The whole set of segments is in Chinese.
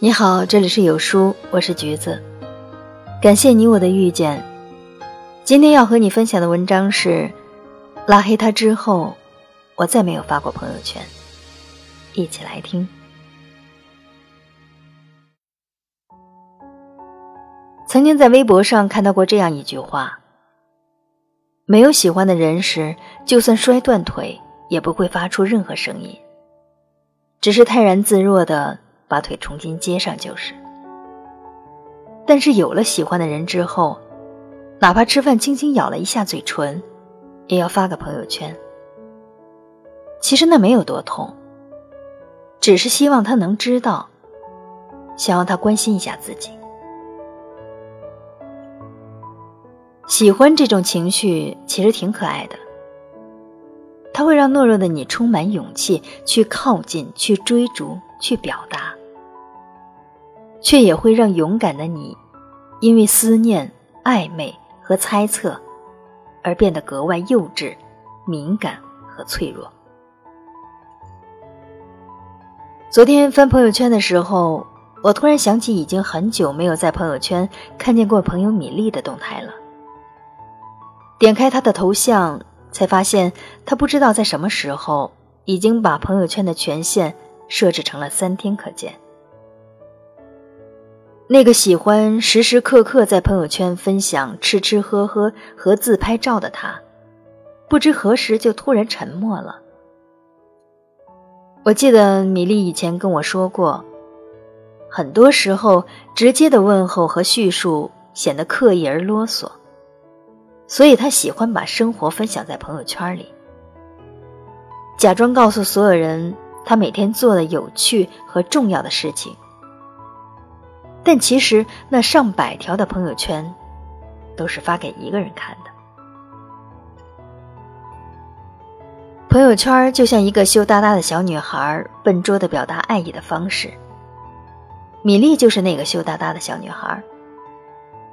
你好，这里是有书，我是橘子。感谢你我的遇见。今天要和你分享的文章是：拉黑他之后，我再没有发过朋友圈。一起来听。曾经在微博上看到过这样一句话：没有喜欢的人时，就算摔断腿，也不会发出任何声音，只是泰然自若的把腿重新接上就是。但是有了喜欢的人之后，哪怕吃饭轻轻咬了一下嘴唇，也要发个朋友圈。其实那没有多痛，只是希望他能知道，想要他关心一下自己。喜欢这种情绪其实挺可爱的，它会让懦弱的你充满勇气去靠近、去追逐、去表达，却也会让勇敢的你，因为思念、暧昧和猜测，而变得格外幼稚、敏感和脆弱。昨天翻朋友圈的时候，我突然想起，已经很久没有在朋友圈看见过朋友米粒的动态了。点开他的头像，才发现他不知道在什么时候已经把朋友圈的权限设置成了三天可见。那个喜欢时时刻刻在朋友圈分享吃吃喝喝和自拍照的他，不知何时就突然沉默了。我记得米粒以前跟我说过，很多时候直接的问候和叙述显得刻意而啰嗦。所以他喜欢把生活分享在朋友圈里，假装告诉所有人他每天做的有趣和重要的事情。但其实那上百条的朋友圈，都是发给一个人看的。朋友圈就像一个羞答答的小女孩，笨拙的表达爱意的方式。米粒就是那个羞答答的小女孩。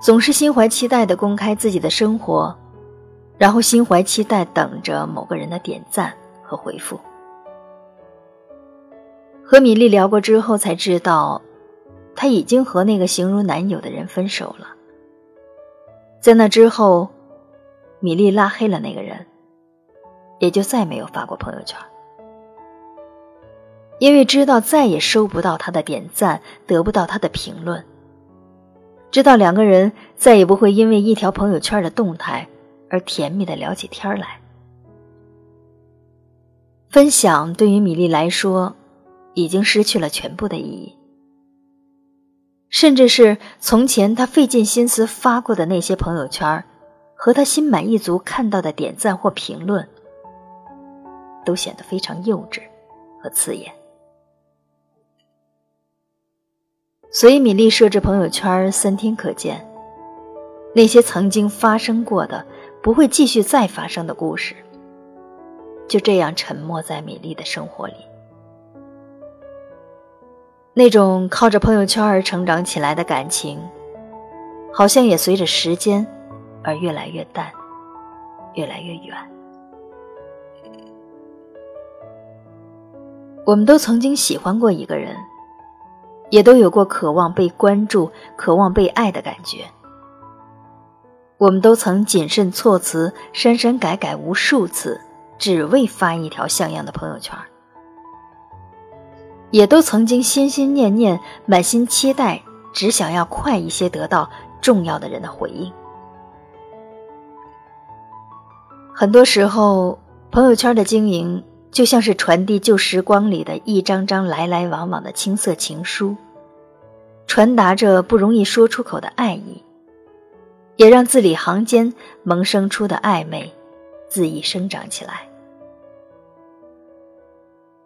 总是心怀期待的公开自己的生活，然后心怀期待等着某个人的点赞和回复。和米粒聊过之后才知道，他已经和那个形如男友的人分手了。在那之后，米粒拉黑了那个人，也就再没有发过朋友圈，因为知道再也收不到他的点赞，得不到他的评论。知道两个人再也不会因为一条朋友圈的动态而甜蜜的聊起天来。分享对于米粒来说，已经失去了全部的意义，甚至是从前他费尽心思发过的那些朋友圈，和他心满意足看到的点赞或评论，都显得非常幼稚和刺眼。所以，米粒设置朋友圈三天可见。那些曾经发生过的、不会继续再发生的故事，就这样沉默在米粒的生活里。那种靠着朋友圈而成长起来的感情，好像也随着时间而越来越淡，越来越远。我们都曾经喜欢过一个人。也都有过渴望被关注、渴望被爱的感觉。我们都曾谨慎措辞、删删改改无数次，只为发一条像样的朋友圈。也都曾经心心念念、满心期待，只想要快一些得到重要的人的回应。很多时候，朋友圈的经营。就像是传递旧时光里的一张张来来往往的青涩情书，传达着不容易说出口的爱意，也让字里行间萌生出的暧昧恣意生长起来。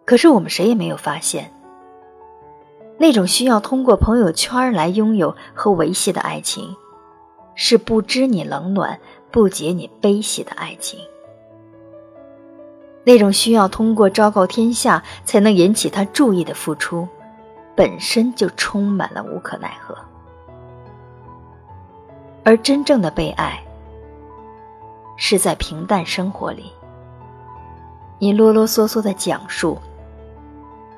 可是我们谁也没有发现，那种需要通过朋友圈来拥有和维系的爱情，是不知你冷暖、不解你悲喜的爱情。那种需要通过昭告天下才能引起他注意的付出，本身就充满了无可奈何。而真正的被爱，是在平淡生活里，你啰啰嗦嗦的讲述，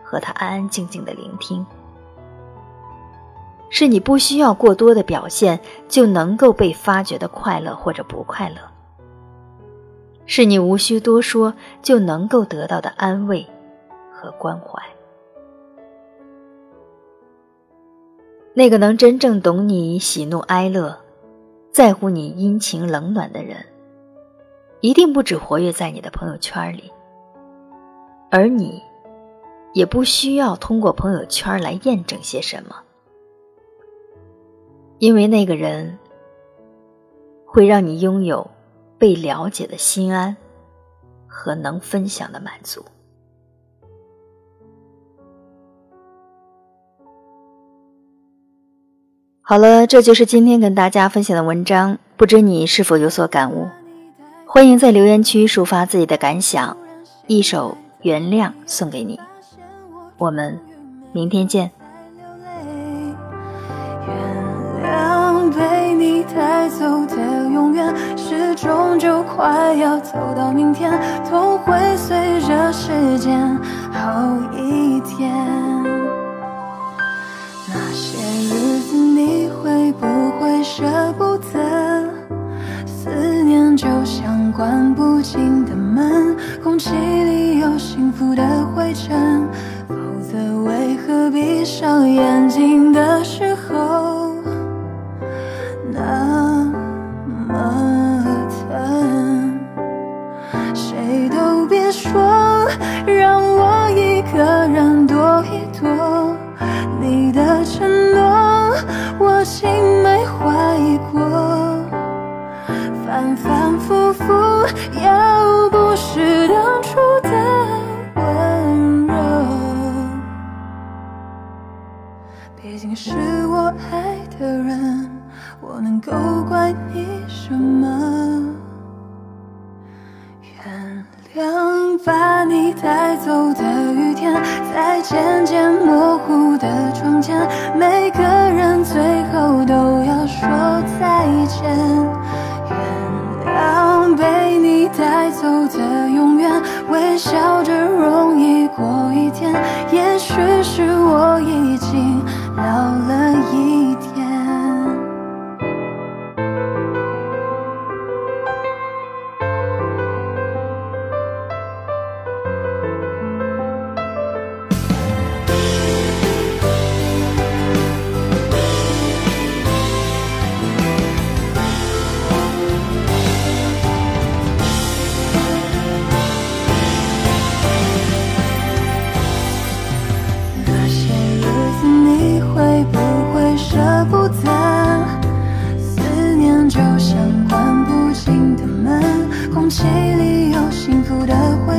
和他安安静静的聆听，是你不需要过多的表现就能够被发掘的快乐或者不快乐，是你无需多说就能够得到的安慰和关怀。那个能真正懂你喜怒哀乐，在乎你阴晴冷暖的人，一定不止活跃在你的朋友圈里，而你，也不需要通过朋友圈来验证些什么。因为那个人会让你拥有被了解的心安和能分享的满足。好了，这就是今天跟大家分享的文章，不知你是否有所感悟？欢迎在留言区抒发自己的感想，一首《原谅》送给你。我们明天见。带走的永远，时终就快要走到明天，痛会随着时间好一点。那些日子你会不会舍不得？思念就像关不紧的门，空气里有幸福的灰尘，否则为何闭上眼睛的时别说让我一个人躲一躲，你的承诺我心没怀疑过，反反复复，要不是当初的温柔，毕竟是我爱的人，我能够怪你什么？把你带走的雨天，在渐渐模糊的窗前，每个人最后都要说再见。原谅被你带走的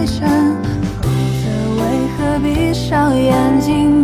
否则为何闭上眼睛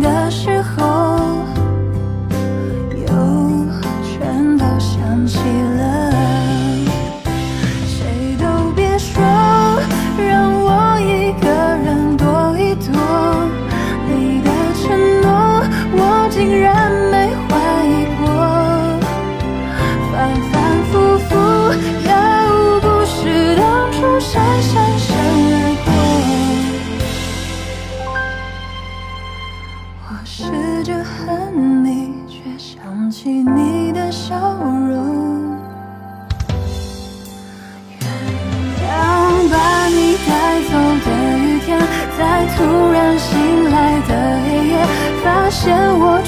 现我